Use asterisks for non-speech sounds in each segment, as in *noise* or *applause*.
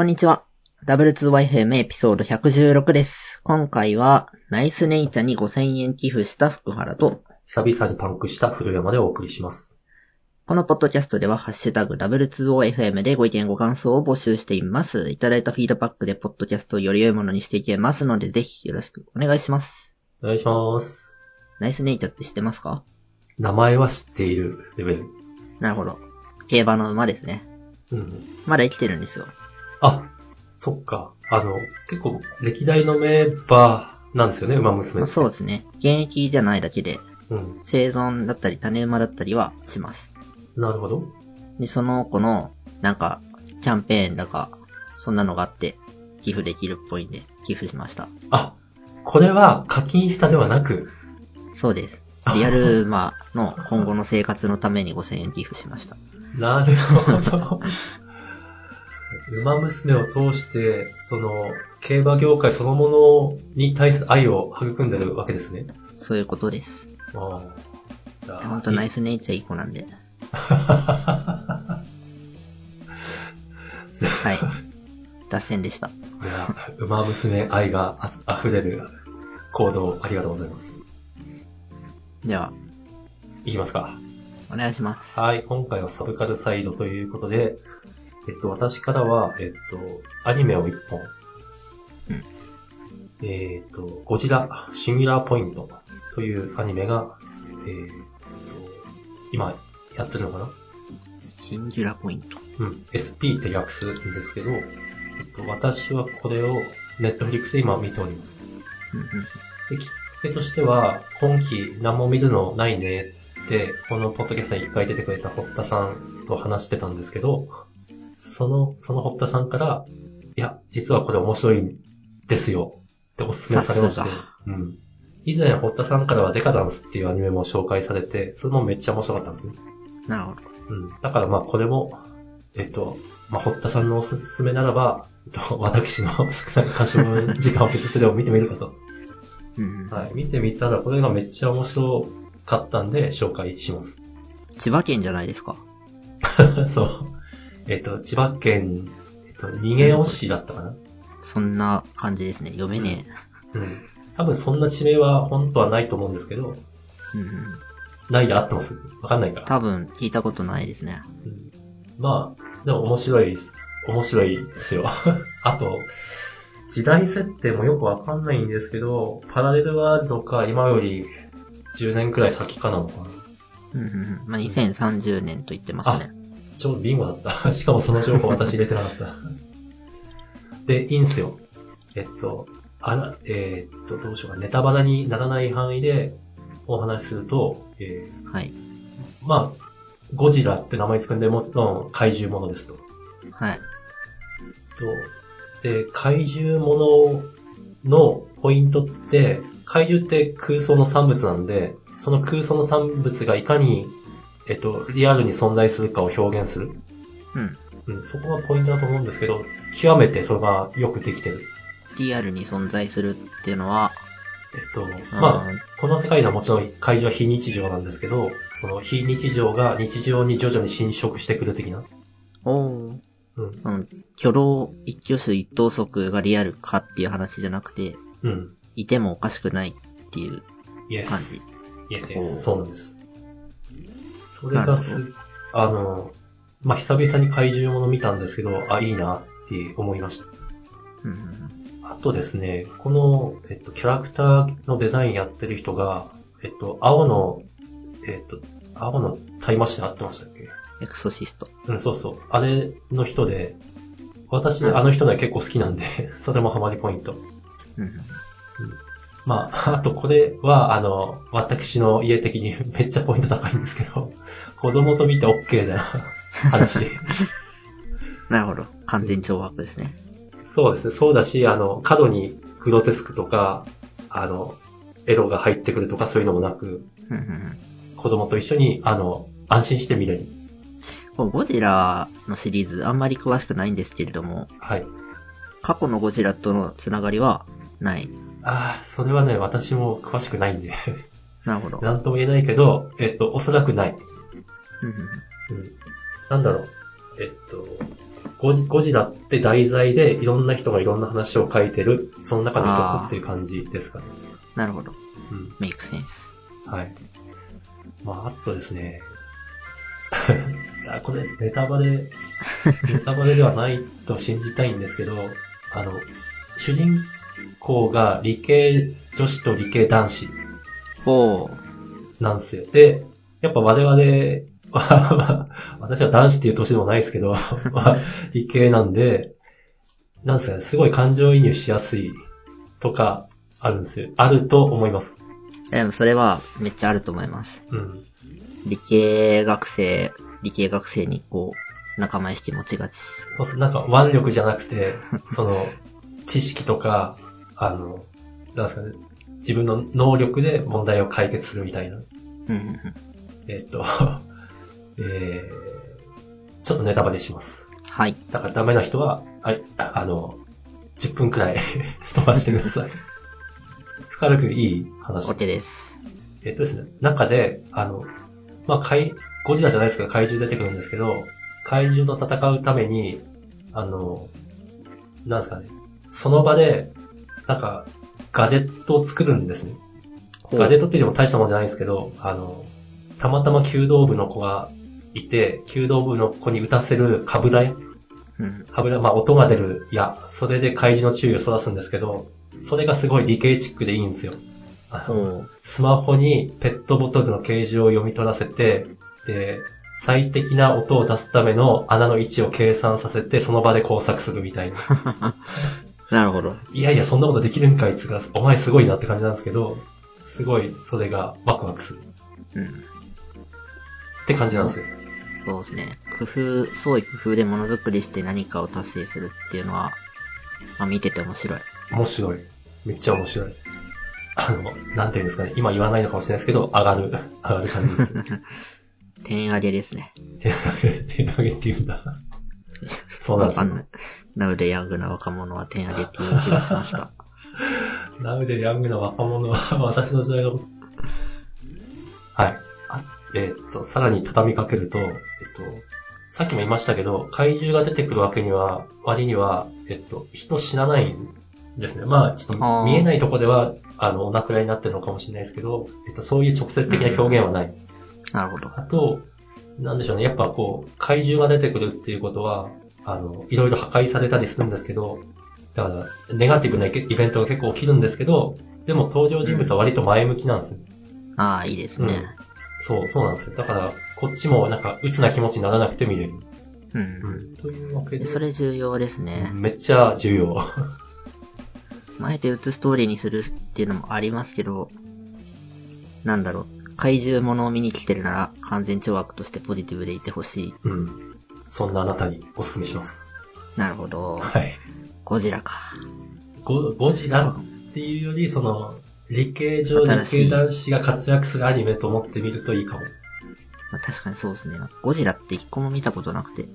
こんにちは。W2YFM エピソード116です。今回は、ナイスネイチャに5000円寄付した福原と、久々にパンクした古山でお送りします。このポッドキャストでは、ハッシュタグ W2OFM でご意見ご感想を募集しています。いただいたフィードバックでポッドキャストをより良いものにしていけますので、ぜひよろしくお願いします。お願いします。ナイスネイチャって知ってますか？名前は知っているレベル。なるほど。競馬の馬ですね。うん。まだ生きてるんですよ。あ、そっか。あの、結構歴代のメンバーなんですよね、馬娘まあ。そうですね。現役じゃないだけで、うん。生存だったり種馬だったりはします。なるほど。で、その子の、なんか、キャンペーンだか、そんなのがあって、寄付できるっぽいんで、寄付しました。あ、これは課金したではなく、そうです。リアル馬の今後の生活のために5000円寄付しました。なるほど。*laughs* 馬娘を通して、その、競馬業界そのものに対する愛を育んでるわけですね。そういうことです。ああ。ほんとナイス。スネイチャーいい子なんで。*laughs* はい。脱線でした。いや、馬娘愛があ溢れる行動ありがとうございます。では、いきますか。お願いします。はい、今回はサブカルサイドということで、えっと、私からは、えっと、アニメを一本。うんえっと、ゴジラシンギュラーポイントというアニメが、えっと、今やってるのかな？シンギュラポイント。うん、SP って略すんですけど、えっと、私はこれをネットフリックスで今見ております。で、きっかけとしては、今期何も見るのないねって、このポッドキャストに一回出てくれた堀田さんと話してたんですけど、その、その堀田さんから、いや、実はこれ面白いんですよってお勧めされましてうん。以前堀田さんからはデカダンスっていうアニメも紹介されて、それもめっちゃ面白かったんですね。なるほど。うん。だからまあこれも、えっと、まあ、堀田さんのおすすめならば、えっと私の少ない可処分時間を削ってでも見てみるかと。うんうんはい。見てみたら、これがめっちゃ面白かったんで、紹介します。千葉県じゃないですか。*laughs* そう。えっと、千葉県、えっと、逃げ押しだったかな？そんな感じですね。読めねうん。多分そんな地名は本当はないと思うんですけど、え。うんうん。ないで合ってます？わかんないから。多分聞いたことないですね。うんまあ、でも面白いです。面白いですよ。*laughs* あと、時代設定もよくわかんないんですけど、パラレルワールドか今より10年くらい先かなのかな。うんうんうん。まあ、2030年と言ってますね。ちょうどビンゴだった。*laughs* しかもその情報私入れてなかった。で、いいんすよ。えっと、あら、えーっと、どうしようか。ネタバラにならない範囲でお話しすると、えーはい。まあ、ゴジラって名前つくんで、もちろん怪獣ものですと。はい。とで、怪獣もののポイントって、怪獣って空想の産物なんで、その空想の産物がいかに、えっと、リアルに存在するかを表現する。うん。うん、そこがポイントだと思うんですけど、極めてそれがよくできてる。リアルに存在するっていうのは、えっと、まあ、うんこの世界ではもちろん怪獣は非日常なんですけど、その非日常が日常に徐々に侵食してくる的な。おー。うん。うん。挙動一挙手一投足がリアルかっていう話じゃなくて、うん。いてもおかしくないっていう感ス。じ。イエス、イエス。そうなんです。それがす、あの、まあ、久々に怪獣もの見たんですけど、あ、いいなって思いました。うんうんあとですね、この、えっと、キャラクターのデザインやってる人が、えっと、青の、えっと、青のタイマッシュで合ってましたっけ？エクソシスト。うん、そうそう。あれの人で、私、うんあの人ね結構好きなんで、*laughs* それもハマりポイント。うんうんまあ、*laughs* あとこれは、あの、私の家的に *laughs* めっちゃポイント高いんですけど、子供と見て OK な *laughs* 話。なるほど。完全懲悪ですね。そうですね、そうだし、あの、角にグロテスクとか、あの、エロが入ってくるとかそういうのもなく、子供と一緒に、あの、安心して見れる。ゴジラのシリーズあんまり詳しくないんですけれども、はい。過去のゴジラとのつながりはない。ああ、それはね、私も詳しくないんで、なるほど。*laughs* なんとも言えないけど、えっと、おそらくない。うん。なんだろう。えっと、ゴジゴジラって題材でいろんな人がいろんな話を書いてる、その中の一つっていう感じですかね。なるほど。うん。メイクセンス。はい。まあ、あとですね。*laughs* あこれ、ネタバレ、*laughs* ネタバレではないと信じたいんですけど、あの、主人公が理系女子と理系男子おー。なんですよ。で、やっぱ我々、*laughs* 私は男子っていう年でもないですけど、*laughs* まあ理系なんで、なんですかね、すごい感情移入しやすいとかあるんですよ。あると思います。でもそれはめっちゃあると思います。うん。理系学生、理系学生にこう、仲間意識持ちがち。そうそう、なんか腕力じゃなくて、その、知識とか、あの、なんですかね、自分の能力で問題を解決するみたいな。うん。えっと、*laughs* えー、ちょっとネタバレします。はい。だからダメな人は、はい、ああの、10分くらい *laughs* 飛ばしてください。深田君いい話。OK です。えっとですね、中で、あの、まあ、怪、ゴジラじゃないですけど怪獣出てくるんですけど、怪獣と戦うために、あの、なんですかね、その場で、なんか、ガジェットを作るんですね。ガジェットって言っても大したもんじゃないんですけど、あの、たまたま弓道部の子がいて、弓道部の子に打たせるカブラヤうん。カブラ、まあ音が出る矢、それで怪獣の注意をそらすんですけど、それがすごい理系チックでいいんですよ。あの。スマホにペットボトルの形状を読み取らせて、で、最適な音を出すための穴の位置を計算させて、その場で工作するみたいな。*laughs* なるほど。いやいや、そんなことできるんかいつが、お前すごいなって感じなんですけど、すごい、それがワクワクする。うん。って感じなんですよ。そうですね。工夫、創意工夫でものづくりして何かを達成するっていうのは、まあ見てて面白い。面白い。めっちゃ面白い。あの、なんていうんですかね。今言わないのかもしれないですけど、上がる。上がる感じです。*laughs* 点上げですね。手上げ、手上げって言うんだ。*laughs* そうなんですよわかんない。なのでヤングな若者は点上げっていう気がしました。*laughs* なので、ヤングな若者は私の時代の、はい。あえーっと、さらに畳みかけると、えっと、さっきも言いましたけど、怪獣が出てくるわけには、割には、えっと、人死なないんですね。まあ、ちょっと見えないとこでは、あの、お亡くなりになってるのかもしれないですけど、えっと、そういう直接的な表現はない。なるほど。あと、なんでしょうね。やっぱこう、怪獣が出てくるっていうことは、あの、いろいろ破壊されたりするんですけど、だから、ネガティブなイベントが結構起きるんですけど、でも登場人物は割と前向きなんですよ。ああ、いいですね。そう、そうなんですよ。だから、こっちもなんか、鬱な気持ちにならなくて見れる。うん。ん。というわけで、でそれ重要ですね。めっちゃ重要。あえて打つストーリーにするっていうのもありますけど、なんだろう。怪獣ものを見に来てるなら完全懲悪としてポジティブでいてほしい。うん。そんなあなたにお勧めします。なるほど。はい。ゴジラか。ゴゴジラっていうより、その、理系上理系男子が活躍するアニメと思ってみるといいかも。まあ、確かにそうですね。ゴジラって一個も見たことなくて。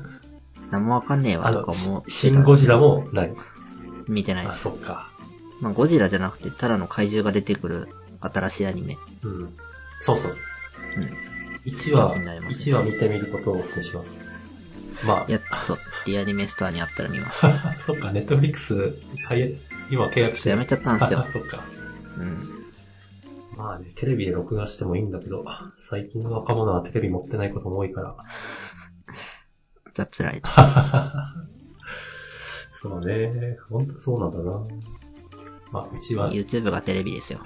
*laughs* 何もわかんねえわあの、とか思ってたシン・ゴジラもない。あ、見てないです。そっか。まあ、ゴジラじゃなくて、ただの怪獣が出てくる新しいアニメ。うん。そうそうそう。うん。1話、気になりますね1話見てみることをお勧めします。まやっと、リアニメストアにあったら見ます。あ、*laughs* そっか、ネットフリックス、今契約してやめちゃったんですよあ *laughs* そっか。うん。まあね、テレビで録画してもいいんだけど、最近の若者はテレビ持ってないことも多いから。*laughs* 雑ライト。そうね、ほんとそうなんだな。まあ、うちは、YouTube がテレビですよ。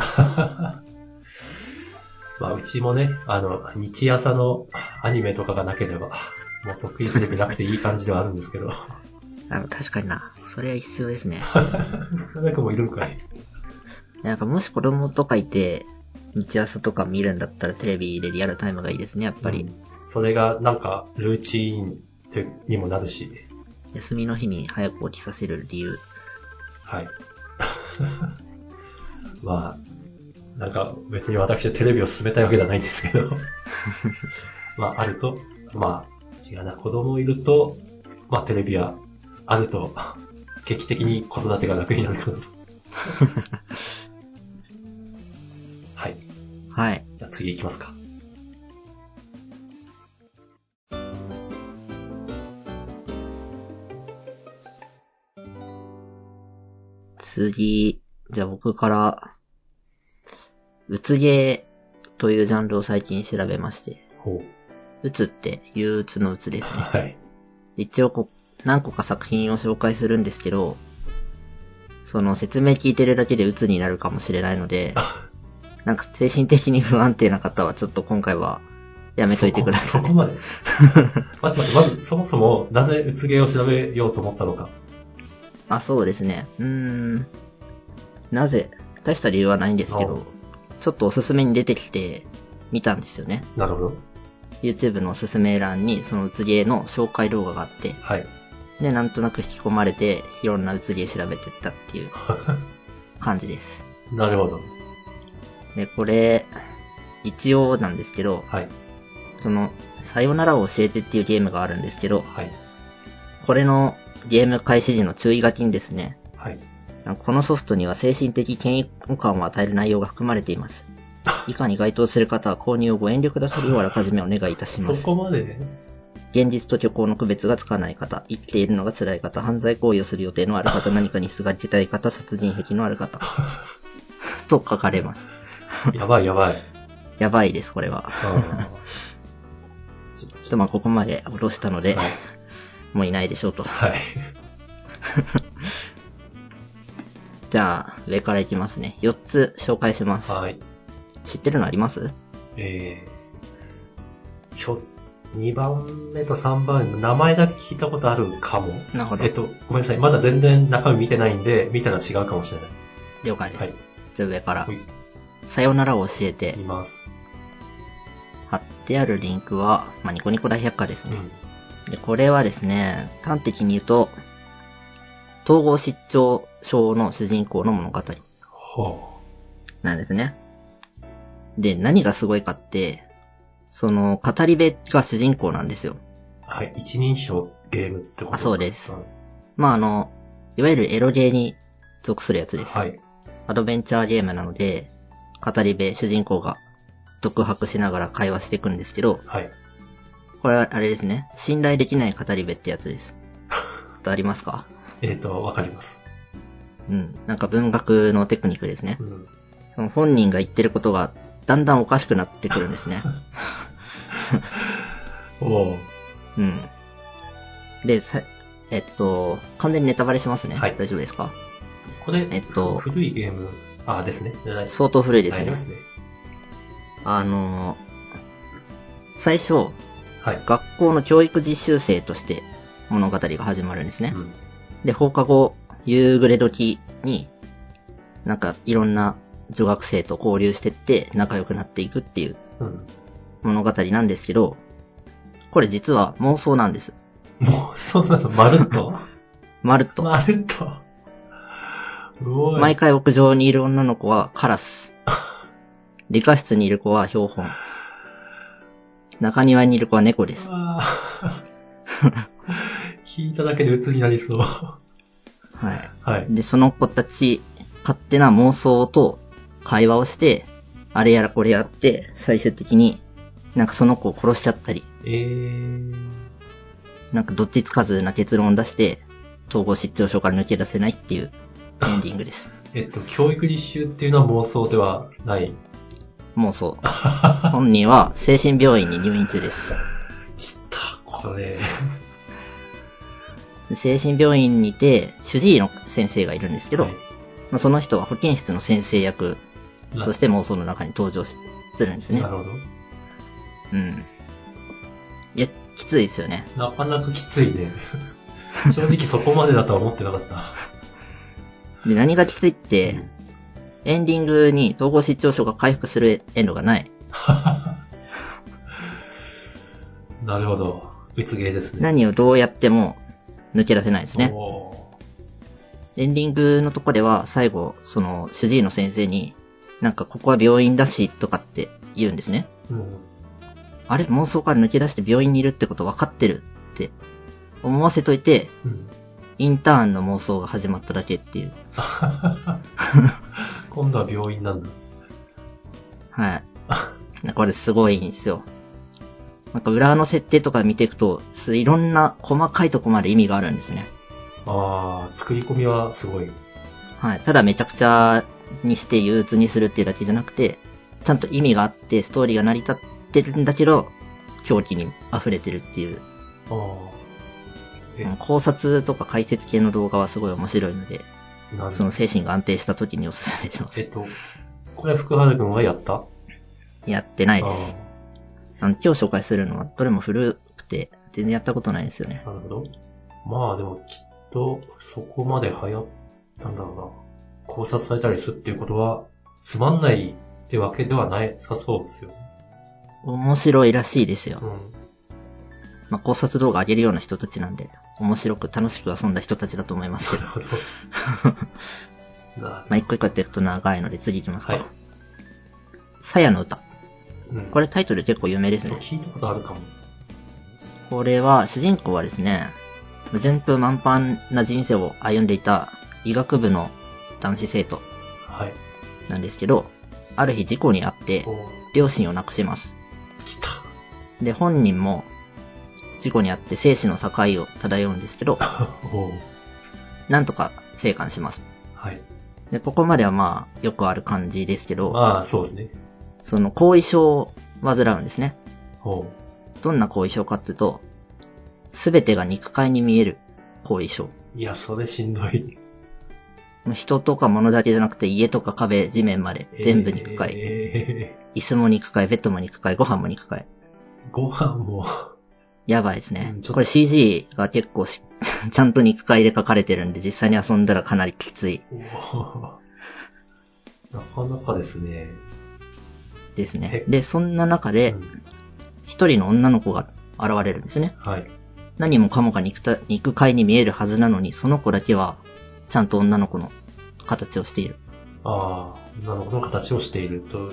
まあ、うちもね、あの、日朝のアニメとかがなければ、もう得意テレビなくていい感じではあるんですけど。*laughs* あ確かにな。それは必要ですね。*laughs* 深くもいるんかい。なんかもし子供とかいて、日朝とか見るんだったらテレビでリアルタイムがいいですね、やっぱり。うんそれがなんか、ルーチンってにもなるし。休みの日に早く起きさせる理由。はい。*laughs* まあ、なんか別に私はテレビを進めたいわけではないんですけど *laughs* まああると、まあ違うな、子供いると、まあテレビはあると、劇的に子育てが楽になるかなと *laughs* はい。はい。じゃあ次行きますか。次、じゃあ僕からうつゲーというジャンルを最近調べまして、ほうつって憂鬱のうつですう。ね。はい。一応こう、何個か作品を紹介するんですけど、その説明聞いてるだけで鬱になるかもしれないので、なんか精神的に不安定な方はちょっと今回はやめといてくださいそこ。そこまで。*laughs* 待って待って、まず、そもそも、なぜうつ芸を調べようと思ったのか。あ、そうですね。うーん。なぜ大した理由はないんですけおど、ちょっとおすすめに出てきて見たんですよね。なるほど。YouTube のおすすめ欄にそのうつゲーの紹介動画があって、はい。で、なんとなく引き込まれて、いろんなうつゲー調べてったっていう *laughs* 感じです。なるほど。で、これ、一応なんですけど、はい。その、さよならを教えてっていうゲームがあるんですけど、はい。これのゲーム開始時の注意書きにですね、はい。このソフトには精神的嫌悪感を与える内容が含まれています。*laughs* 以下に該当する方は購入をご遠慮くださるようあらかじめお願いいたしまそす。こまで、現実と虚構の区別がつかない方、生きているのが辛い方、犯罪行為をする予定のある方、何かにすがりたい方、殺人癖のある方。*laughs* と書かれます。やばいやばい。やばいです、これは。ちょっとまあここまで落としたので、はい。もういないでしょうと。はい。*laughs* じゃあ、上からいきますね。4つ紹介します。はい。知ってるのあります？えー、ひょ、2番目と3番目、名前だけ聞いたことあるかも。なるほどえっと、ごめんなさい。まだ全然中身見てないんで、見たら違うかもしれない。了解です。はい。じゃあ上からほい。さよならを教えて見、ます。貼ってあるリンクは、まあ、ニコニコ大百科ですね。うん。で、これはですね、端的に言うと、統合失調症の主人公の物語ほなんですね。で、何がすごいかって、その、語り部が主人公なんですよ。う。はい。一人称ゲームってことあそうですんまあ、あの、いわゆるエロゲーに属するやつです。はい。アドベンチャーゲームなので、語り部、主人公が独白しながら会話していくんですけど、はい。これはあれですね。信頼できない語り部ってやつです。ことありますか？えっ、と、わかります。うん。なんか文学のテクニックですねう。ん。本人が言ってることがだんだんおかしくなってくるんですね。*laughs* おーうん。で、さ、えっと、完全にネタバレしますね。はい大丈夫ですか？これ、えっと古いゲーム、あ、ですね。相当古いですね。すね。あの、最初、はい。学校の教育実習生として物語が始まるんですね。うん。で、放課後、夕暮れ時に、なんかいろんな女学生と交流してって仲良くなっていくっていううん。物語なんですけど、これ実は妄想なんです。もう、そんなの、*laughs* まるっと？まるっと。まるっと？毎回屋上にいる女の子はカラス。*laughs* 理科室にいる子は標本。中庭にいる子は猫です。*laughs* 聞いただけで鬱になりそう。ははい。い。で、その子たち、勝手な妄想と会話をして、あれやらこれやって、最終的になんかその子を殺しちゃったり、えー。なんかどっちつかずな結論を出して、統合失調症から抜け出せないっていうエンディングです。*laughs* えっと、教育実習っていうのは妄想ではない？妄想。*laughs* 本人は精神病院に入院中です。きた、これ。で精神病院にて、主治医の先生がいるんですけど、はいまあ、その人は保健室の先生役として妄想の中に登場しするんですねな。るほど。うん。いや、きついですよね。なかなかきついね。*laughs* 正直そこまでだとは思ってなかった。で、何がきついって、エンディングに統合失調症が回復するエンドがない。*laughs* なるほど。うつ芸ですね。何をどうやっても抜け出せないですね。おエンディングのとこでは最後、その主治医の先生に、なんかここは病院だしとかって言うんですね。ーうん。あれ？妄想から抜け出して病院にいるってこと分かってるって思わせといて、うん。インターンの妄想が始まっただけっていう。*laughs* 今度は病院なんだ。はい。これすごいんですよ。なんか裏の設定とか見ていくと、すいろんな細かいとこまで意味があるんですね。ああ、作り込みはすごい。はい。ただめちゃくちゃにして憂鬱にするっていうだけじゃなくて、ちゃんと意味があって、ストーリーが成り立ってるんだけど、狂気に溢れてるっていう、ああ。え、考察とか解説系の動画はすごい面白いので、その精神が安定した時におすすめします。えっと、これ福原くんはやった？やってないあです。あの、今日紹介するのはどれも古くて、全然やったことないんですよねあ。なるほど。まあでもきっと、そこまで流行ったんだろうな。考察されたりするっていうことは、つまんないってわけではないさそうですよね。面白いらしいですよう。ん。まあ、考察動画上げるような人たちなんで、面白く楽しく遊んだ人たちだと思いますけど。なるほど。な *laughs* まあ、一個一個やっていくと長いので次行きますか。はいさやの歌。うん。これタイトル結構有名ですね。聞いたことあるかも。これは、主人公はですね、順風満帆な人生を歩んでいた医学部の男子生徒はい。なんですけど、ある日事故に遭って両親を亡くします。で、本人も事故に遭って生死の境を漂うんですけど、*laughs* なんとか生還します。はい。で、ここまではまあ、よくある感じですけど、まあ、そうですね。その後遺症を患うんですね。おーどんな後遺症かっていうと、すべてが肉塊に見える後遺症。いや、それしんどい。人とか物だけじゃなくて家とか壁、地面まで全部肉塊。え椅子も肉塊、ベッドも肉塊、ご飯も肉塊。ー、ご飯も、やばいですねこれ CG が結構し *laughs* ちゃんと肉塊で描かれてるんで、実際に遊んだらかなりきついなかなかですね。ですねえ。で、そんな中でう、ん一人の女の子が現れるんですね。はい。何もかもが肉た肉塊に見えるはずなのに、その子だけは、ちゃんと女の子の形をしている。ああ、女の子の形をしていると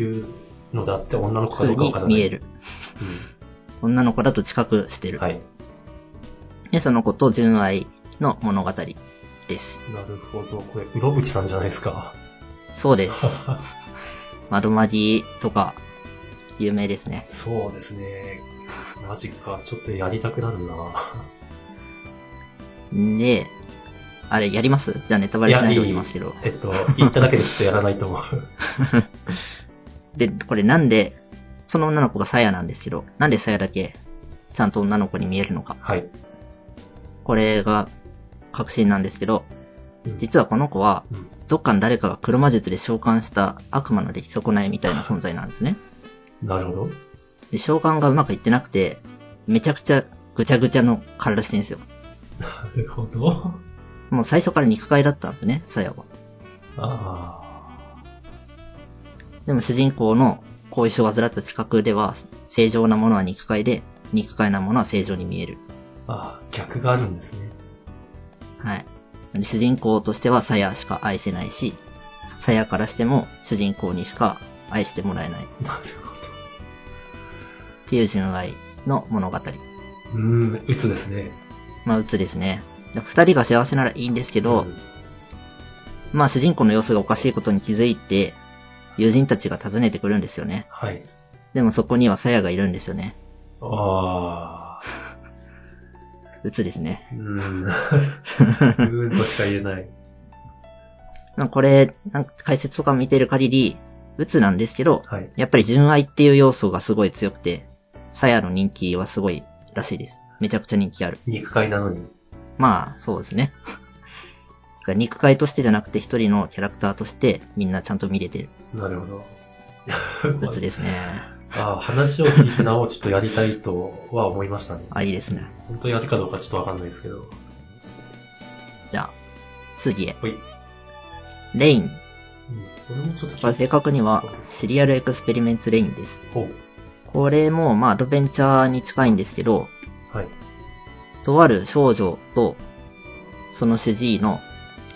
いうのであって、女の子かどうかわからない。見える。女の子だと知覚してる。うん。はい。で、その子と純愛の物語です。なるほど。これ、うろぶちさんじゃないですか。そうです。*laughs* 窓マギとか、有名ですね。そうですね。マジか。ちょっとやりたくなるな。で、あれ、やります？じゃあネタバレしないでおきますけど。えっと、言っただけできっとやらないと思う。*laughs* で、これなんで、その女の子がサヤなんですけど、なんでサヤだけ、ちゃんと女の子に見えるのか。はい。これが、確信なんですけど、うん実はこの子は、うんどっかの誰かが黒魔術で召喚した悪魔の出来損ないみたいな存在なんですね。なるほど。で、召喚がうまくいってなくて、めちゃくちゃぐちゃぐちゃの体してるんですよ。なるほど。もう最初から肉塊だったんですね、サヤは。あでも主人公の後遺症を患った知覚では、正常なものは肉塊で、肉塊なものは正常に見える。あ。ああ、逆があるんですね。はい。で主人公としてはサヤしか愛せないし、サヤからしても主人公にしか愛してもらえないっなるほていう純愛の物語。ど。うーん、鬱ですね。まあ、鬱ですね。で二人が幸せならいいんですけど、んまあ主人公の様子がおかしいことに気づいて、友人たちが訪ねてくるんですよね。はい。でもそこにはサヤがいるんですよね。ああ。鬱ですね。うーん。うーんとしか言えない。*laughs* まあこれ、なんか解説とか見てる限り、鬱なんですけど、はい。やっぱり純愛っていう要素がすごい強くて、サヤの人気はすごいらしいです。めちゃくちゃ人気ある。肉塊なのに。まあ、そうですね。*laughs* 肉塊としてじゃなくて一人のキャラクターとしてみんなちゃんと見れてる。なるほど。*laughs* 鬱ですね。ああ、話を聞いてなおちょっとやりたいとは思いましたね。あ、いいですね。本当やるかどうかちょっとわかんないですけど。じゃあ、次へ。ほい。レイン。うん。これもちょっとこれ正確にはシリアルエクスペリメンツレインです。ほう。これもまあアドベンチャーに近いんですけど、はい。とある少女とその主治医の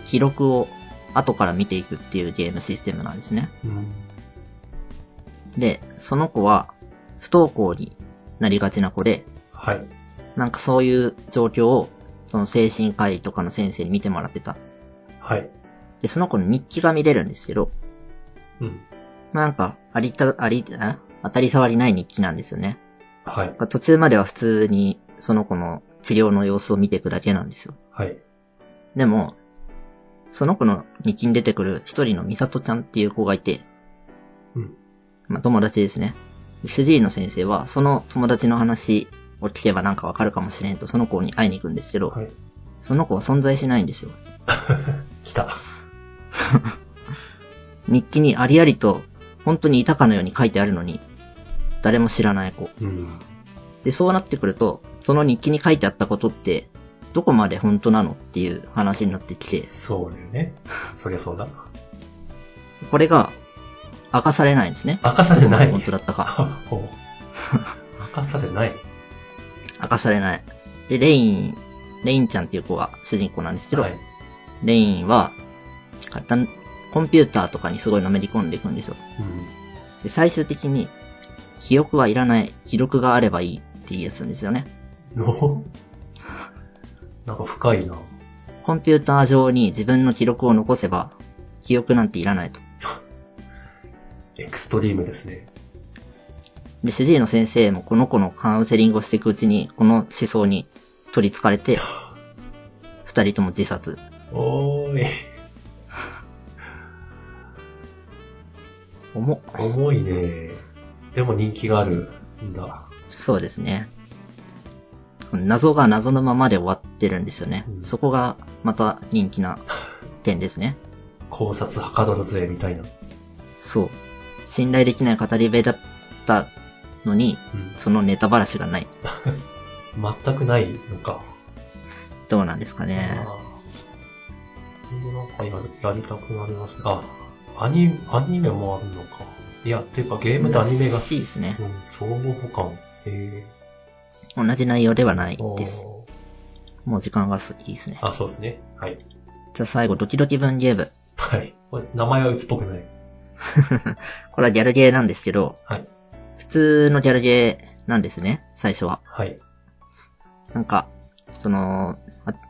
記録を後から見ていくっていうゲームシステムなんですね。うん。で、その子は不登校になりがちな子で、はい。なんかそういう状況をその精神科医とかの先生に見てもらってた。はい。で、その子の日記が見れるんですけど、うん。まあなんか、ありた、あり、あ？当たり障りない日記なんですよね。はい。途中までは普通にその子の治療の様子を見ていくだけなんですよ。はい。でも、その子の日記に出てくる一人のミサトちゃんっていう子がいて、うん。まあ友達ですね。で主治医の先生は、その友達の話を聞けばなんかわかるかもしれんと、その子に会いに行くんですけど、はい。その子は存在しないんですよ。*laughs* 来た。*laughs* 日記にありありと、本当にいたかのように書いてあるのに、誰も知らない子。うん。で、そうなってくると、その日記に書いてあったことって、どこまで本当なのっていう話になってきて、そうだよね。そりゃそうだ。これが明かされないんですね。明かされない。本当だったか。明かされない。明かされない。で、レイン、レインちゃんっていう子が主人公なんですけど、はい。レインは、コンピューターとかにすごいのめり込んでいくんですよ。うん。で、最終的に、記憶はいらない、記録があればいいって言いやつんですよね。お？なんか深いな。コンピューター上に自分の記録を残せば、記憶なんていらないと。エクストリームですね。で、主治医の先生もこの子のカウンセリングをしていくうちに、この思想に取り憑かれて、*laughs* 二人とも自殺。おーい。*laughs* 重っ。重いね。でも人気があるんだ。そうですね。謎が謎のままで終わってるんですよね。うんそこがまた人気な点ですね。*laughs* 考察はかどるぜ、みたいな。そう。信頼できない語り部だったのに、うん。そのネタばらしがない。*laughs* 全くないのか。どうなんですかね。なんかやるやりたくなりますね。あ、アニ、アニメもあるのか。いや、ていうかゲームとアニメが。らしいですねうん、相互補完。へ同じ内容ではないです。ーもう時間がすいいですね。あ、そうですね。はい。じゃあ最後、ドキドキ文ゲーム。はい。これ、名前は鬱っぽくない。*laughs* これはギャルゲーなんですけど、はい。普通のギャルゲーなんですね、最初は。はい。なんか、その、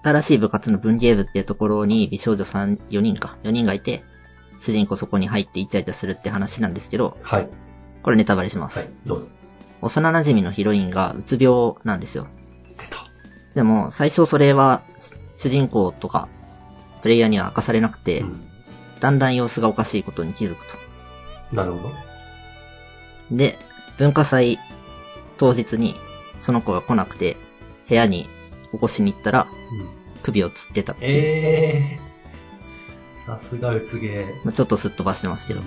新しい部活の文芸部っていうところに美少女3、4人か、4人がいて、主人公そこに入ってイチャイチャするって話なんですけど、はい。これネタバレします。はい。どうぞ。幼馴染のヒロインがうつ病なんですよ。出た。でも、最初それは、主人公とか、プレイヤーには明かされなくて、うん。だんだん様子がおかしいことに気づくと。なるほど。で、文化祭当日に、その子が来なくて、部屋に起こしに行ったら、うん。首をつってた。ええー。さすがうつげまあちょっとすっ飛ばしてますけど。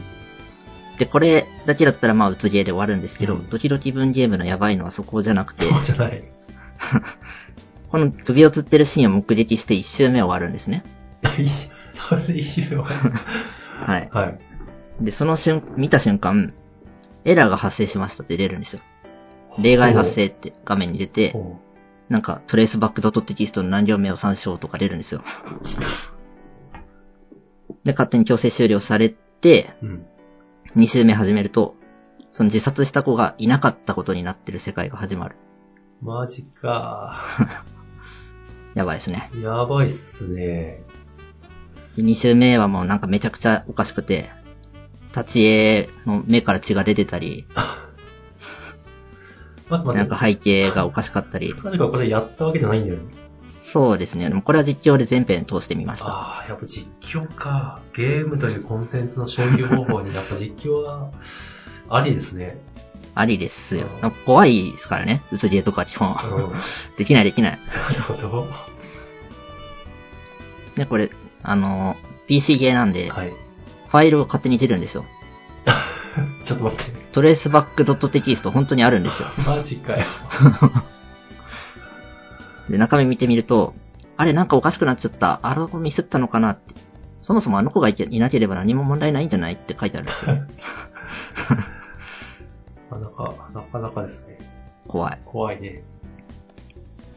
で、これだけだったらまあ、うつゲーで終わるんですけど、うんドキドキ文ゲームのやばいのはそこじゃなくて、そうじゃない。*laughs* この首をつってるシーンを目撃して一周目終わるんですね。一瞬、それで一瞬終わる。はい。はい。で、その瞬、見た瞬間、エラーが発生しましたって出るんですよ。例外発生って画面に出て、ほなんか、トレースバックドットテキストの何行目を参照とか出るんですよ。で、勝手に強制終了されて、う。うん。2周目始めると、その自殺した子がいなかったことになってる世界が始まる。マジか。*laughs* やばいですね。やばいっすね。で、2周目はもうなんかめちゃくちゃおかしくて、立ち絵の目から血が出てたり、*laughs* 待って待って。なんか背景がおかしかったり、何かこれやったわけじゃないんだよね。そうですね。でもこれは実況で全編通してみました。ああ、やっぱ実況か。ゲームというコンテンツの消費方法にやっぱ実況は、ありですね。ありですよ怖いですからね。うつゲーとか基本。うん。な *laughs* できないできない。るほど。で、これ、あの、PC ゲーなんで、はい。ファイルを勝手にいじるんですよ。*laughs* ちょっと待って。トレースバックドットテキスト本当にあるんですよ。*laughs* マジかよ。*laughs* で、中身見てみると、あれなんかおかしくなっちゃった。あの子ミスったのかなって。そもそもあの子がいけいなければ何も問題ないんじゃないって書いてあるんですよね。なかなか、なかなかですね。怖い。怖いね。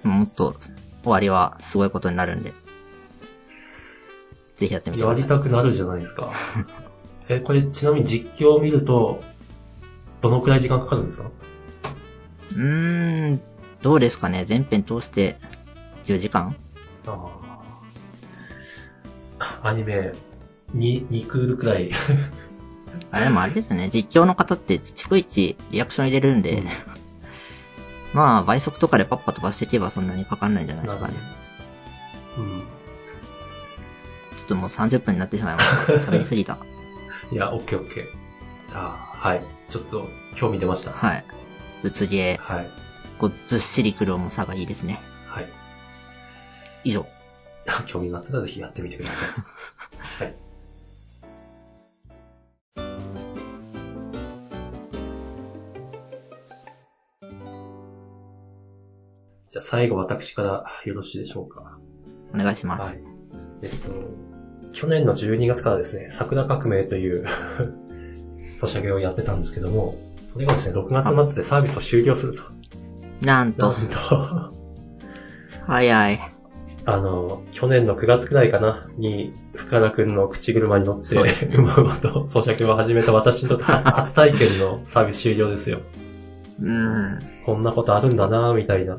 もっと終わりはすごいことになるんで。ぜひやってみてくやりださい。たくなるじゃないですか。え、これちなみに実況を見ると、どのくらい時間かかるんですか？うーん、どうですかね全編通して10時間ああ。アニメ、に、2クールくらい。あ、でもあれですね。実況の方って逐一リアクション入れるんで、うんまあ倍速とかでパッパ飛ばしていけばそんなにかかんないんじゃないですかね。うん。ちょっともう30分になってしまいました。*laughs* 喋りすぎた。いや、オッケーオッケー。あーはい。ちょっと、興味出ました。はい。うつゲー、はい。こうずっしりくる重さがいいですね。はい。以上。*laughs* 興味があったらぜひやってみてください。*laughs* はい。じゃあ最後私からよろしいでしょうか。お願いします。はい。えっと、去年の12月からですね、桜革命という *laughs* ソシャゲをやってたんですけども、それがですね、6月末でサービスを終了すると。なんと、なんと、早い。あの、去年の9月くらいかな、に、深田くんの口車に乗って、そうまうまとソシャゲを始めた私にとって初 *laughs* 初体験のサービス終了ですよ。うん。こんなことあるんだなみたいな。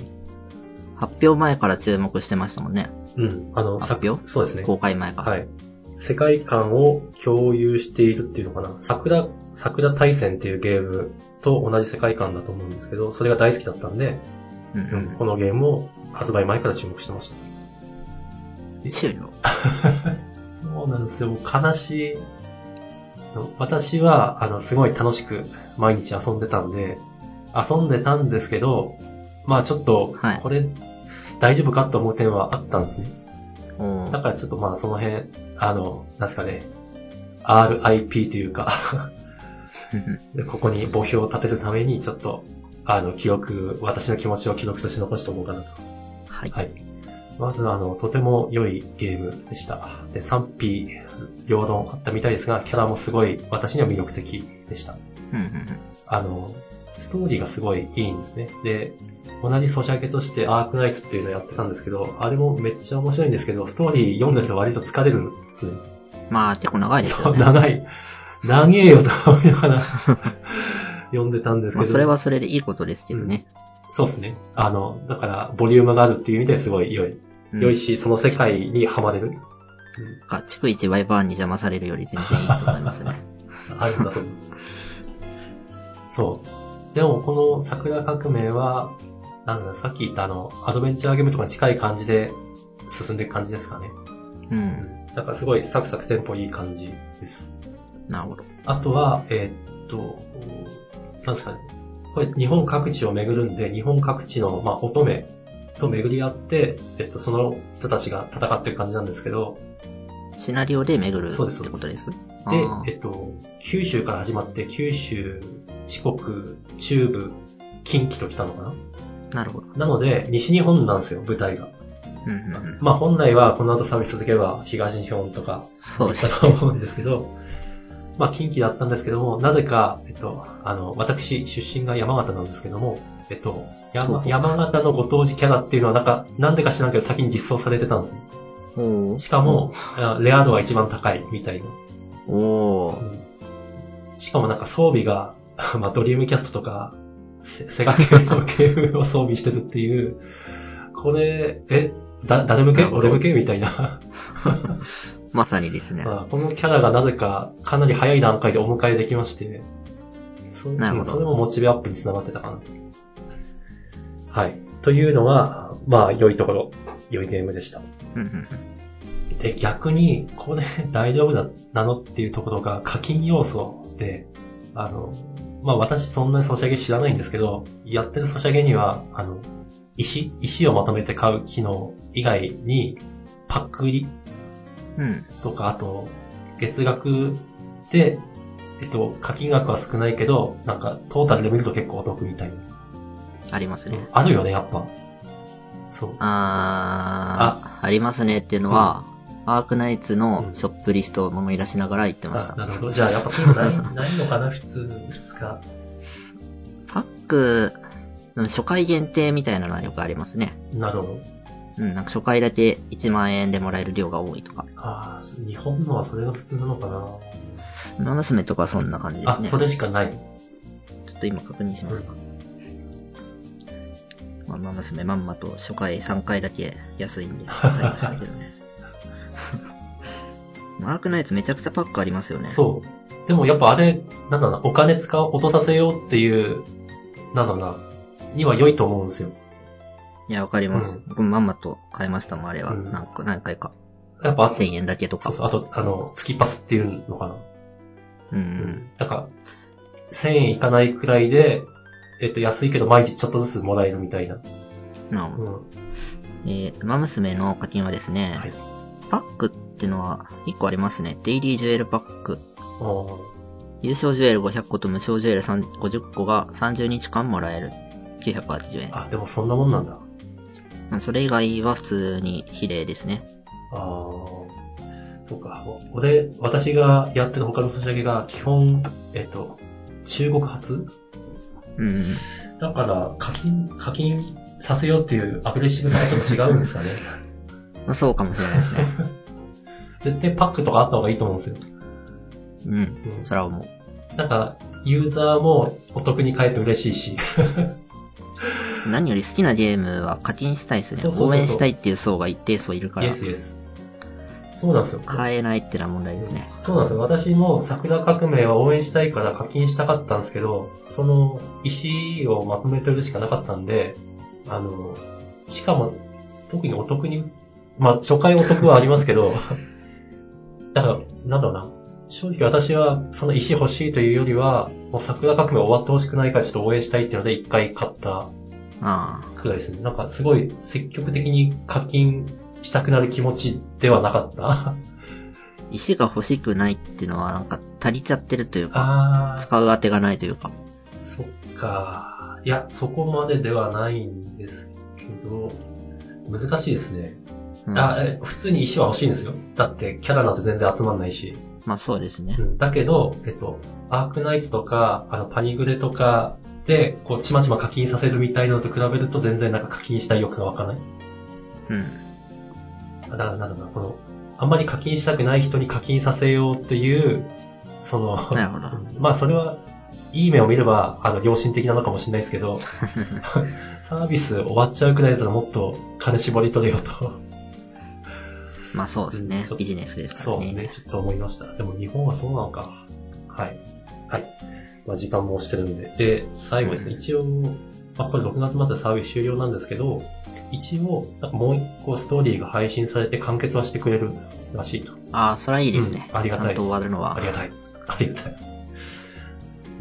発表前から注目してましたもんね。うん。あの、発表？そうですね。公開前から。はい。世界観を共有しているっていうのかな？桜、桜大戦っていうゲームと同じ世界観だと思うんですけど、それが大好きだったんで、うんううんん、このゲームを発売前から注目してました。終了。*laughs* そうなんですよ。悲しい。私は、あの、すごい楽しく毎日遊んでたんで、遊んでたんですけど、まあちょっとはい、これ、大丈夫かと思う点はあったんですね。おーだからちょっとまあその辺、あの、なんですかね、RIP というか *laughs* で、ここに墓標を立てるために、ちょっと、あの、記録、私の気持ちを記録として残しておこうかなと。はい。はい。まず、あの、とても良いゲームでした。で、賛否両論あったみたいですが、キャラもすごい、私には魅力的でした。うんうんうんあの、ストーリーがすごいいいんですね。で、同じソシャゲとしてアークナイツっていうのをやってたんですけど、あれもめっちゃ面白いんですけど、ストーリー読んでると割と疲れるんですね。まあ、結構長いですそう、よね。長い。長えよと思いながら *laughs* 読んでたんですまあ、けど。それはそれでいいことですけどね。そうですね。あの、だから、ボリュームがあるっていう意味ですごい良い。うん良いし、その世界にはまれる。うんあ、逐一ワイバーンに邪魔されるより全然いいと思いますね。*laughs* あるんだそう。そう。でも、この桜革命は、なんださっき言ったあの、アドベンチャーゲームとかに近い感じで進んでいく感じですかね。う。うんん。だからすごいサクサクテンポいい感じです。なるほど。あとは、えーっと、なんですかね。これ日本各地を巡るんで、日本各地の、まあ、乙女と巡り合って、えっと、その人たちが戦ってる感じなんですけど、シナリオで巡るってそうですことです。でえっと、九州から始まって、九州、四国、中部、近畿と来たのかな？なるほど。なので、西日本なんですよ、舞台が。うんうんうん。まあ本来はこの後サービス続けば東日本とかそうだと思うんですけど、まあ近畿だったんですけども、なぜか、えっと、あの、私出身が山形なんですけども、えっと、山山形のご当地キャラっていうのはなんか、なんでか知らんけど先に実装されてたんですね。おーしかも、あレア度が一番高いみたいな。おーうんしかもなんか装備が、*laughs* まあドリームキャストとか、セセガ系のゲームを装備してるっていう、これ、え、だ、誰向け？俺向け？みたいな。*laughs* まさにですね。まあ、このキャラがなぜかかなり早い段階でお迎えできまして、そなるほどそれもモチベアップにつながってたかな。はい。というのが、まあ、良いところ、良いゲームでした。で、逆に、これ大丈夫だなの？っていうところが課金要素で、あの、まあ私そんなにソシャゲ知らないんですけど、やってるソシャゲには、あの、石石をまとめて買う機能以外に、パック売りうん。とか、あと、月額で、えっと、課金額は少ないけど、なんか、トータルで見ると結構お得みたいな。ありますね。あるよね、やっぱ。そう。あー、ありますねっていうのは、アークナイツのショップリストを思い出しながら言ってました。あなるほど。じゃあ、やっぱそういうのない、ないのかな、普通、普通か。パック、うん初回限定みたいなのはよくありますね。なるほど。うん、なんか初回だけ1万円でもらえる量が多いとか。ああ、日本のはそれが普通なのかな。馬娘とかそんな感じですあ、ね。それしかない。ちょっと今確認しますか。まあ、馬娘まんまと初回3回だけ安いんで *laughs* 買いましたけどね。*laughs* アークナイツめちゃくちゃパックありますよね。そう。でもやっぱあれ、なんだろうな、お金使う、落とさせようっていう、なんだろうな、には良いと思うんですよ。いや、わかります。うん僕もまんまと買いましたもん、あれは。うん何個何回か。やっぱ、1000円だけとか。そうそう、あと、あの、月パスっていうのかな。うんうん。なんか、1000円いかないくらいで、えっと、安いけど毎日ちょっとずつもらえるみたいな。なるほど。うん。えー、馬娘の課金はですね、はい。パックってのは1個ありますね。デイリージュエルパック。優勝ジュエル500個と無償ジュエル3 50個が30日間もらえる。980円。あ、でもそんなもんなんだ。まあそれ以外は普通に比例ですね。ああ、そうか。お俺、私がやってる他のソシャゲが基本、えっと、中国発？うんうん。だから、課金、課金させようっていうアグレッシブさがちょっと違うんですかね。*laughs* まあそうかもしれないですね。*laughs* 絶対パックとかあった方がいいと思うんですよ。うん。うんそれは思う。なんか、ユーザーもお得に買えて嬉しいし。*laughs* 何より好きなゲームは課金したいですね。応援したいっていう層が一定層いるからイエ、スイエス。そうなんですよ。買えないってのは問題ですね。そうなんですよ。私も桜革命は応援したいから課金したかったんですけど、その意思をまとめてるしかなかったんで、あの、しかも、特にお得に、まあ、初回お得はありますけど、*laughs* だから、なんだろうな。正直私はその石欲しいというよりは、もう桜革命終わってほしくないからちょっと応援したいっていうので一回買ったあくらいですね。なんかすごい積極的に課金したくなる気持ちではなかった。あ。*laughs* 石が欲しくないっていうのはなんか足りちゃってるというか。使う当てがないというか。そっか。いや、そこまでではないんですけど、難しいですね。うんあ、え普通に石は欲しいんですよ。だってキャラなんて全然集まんないし。まあそうですねう。んだけど、えっと、アークナイツとか、あの、パニグレとかで、こう、ちまちま課金させるみたいなのと比べると全然なんか課金したい欲が湧かない。うん。だから、なんだろうな、この、あんまり課金したくない人に課金させようという、その、なるほど。まあそれは、いい目を見れば、あの、良心的なのかもしれないですけど、*laughs* サービス終わっちゃうくらいだったらもっと金絞り取れよと。まあそうですねビジネスですからね。そうですね、ちょっと思いました。でも日本はそうなのか。はい。はい。まあ時間も押してるんで。で、最後ですね、一応、まあこれ6月末でサービス終了なんですけど、一応、なんかもう一個ストーリーが配信されて完結はしてくれるらしいと。ああ、それはいいですね。うんありがたいですちゃんと終わるのはあり。がたい。ありがたい。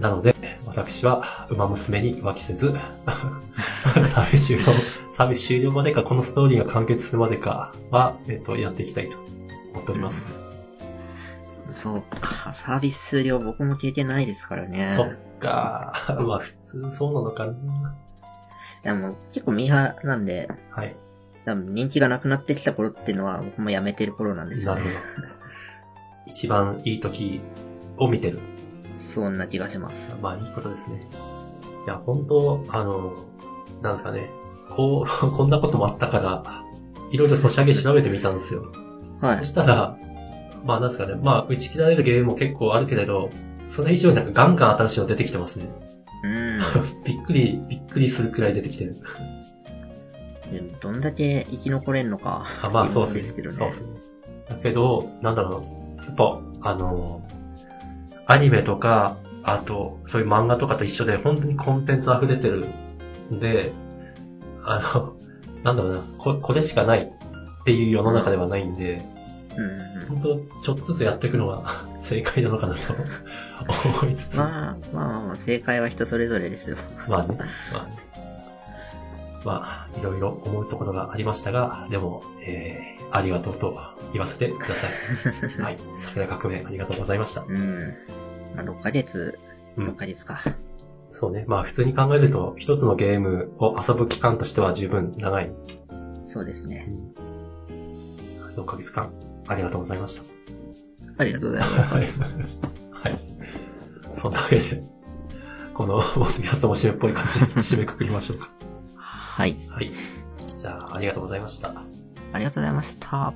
なので、私は、馬娘に浮気せず、サービス終了、サービス終了までか、このストーリーが完結するまでかは、えっと、やっていきたいと思っております。そうか。サービス終了僕も経験ないですからね。そっか。*laughs* まあ、普通そうなのかな。でも結構ミーハーなんで、はい。多分人気がなくなってきた頃っていうのは僕もやめてる頃なんですよねなるほ。ど。一番いい時を見てる。*laughs* そんな気がします。まあ、いいことですね。いや、本当あの、なんですかね。こう、*laughs* こんなこともあったから、いろいろソシャゲ調べてみたんですよ。そはい。したら、まあ、なんですかね。まあ、打ち切られるゲームも結構あるけれど、それ以上になんかガンガン新しいの出てきてますね。うん。*laughs* びっくり、びっくりするくらい出てきてる。でもどんだけ生き残れんのか。あまあ、そうですね。ですけどね。そうですね。だけど、なんだろう。やっぱ、あの、アニメとか、あと、そういう漫画とかと一緒で、本当にコンテンツ溢れてるんで、あの、*laughs* なんだろうな、ここれしかないっていう世の中ではないんで、うんうんうん。本当ちょっとずつやっていくのが *laughs* 正解なのかなと *laughs* 思いつつ。まあ、まあまあ、正解は人それぞれですよ。まあね、まあね。まあ、いろいろ思うところがありましたが、でも、えー、ありがとうと言わせてください。はい。桜革命ありがとうございました。うん。まあ、6ヶ月、うん6ヶ月か。そうね。まあ、普通に考えると、一つのゲームを遊ぶ期間としては十分長い。そうですね。6ヶ月間、ありがとうございました。ありがとうございます。はい。はい。そんなわけで、この、ポッドキャストも締めっぽい感じで *laughs* 締めくくりましょうか。はい。はい。じゃあ、ありがとうございました。ありがとうございました。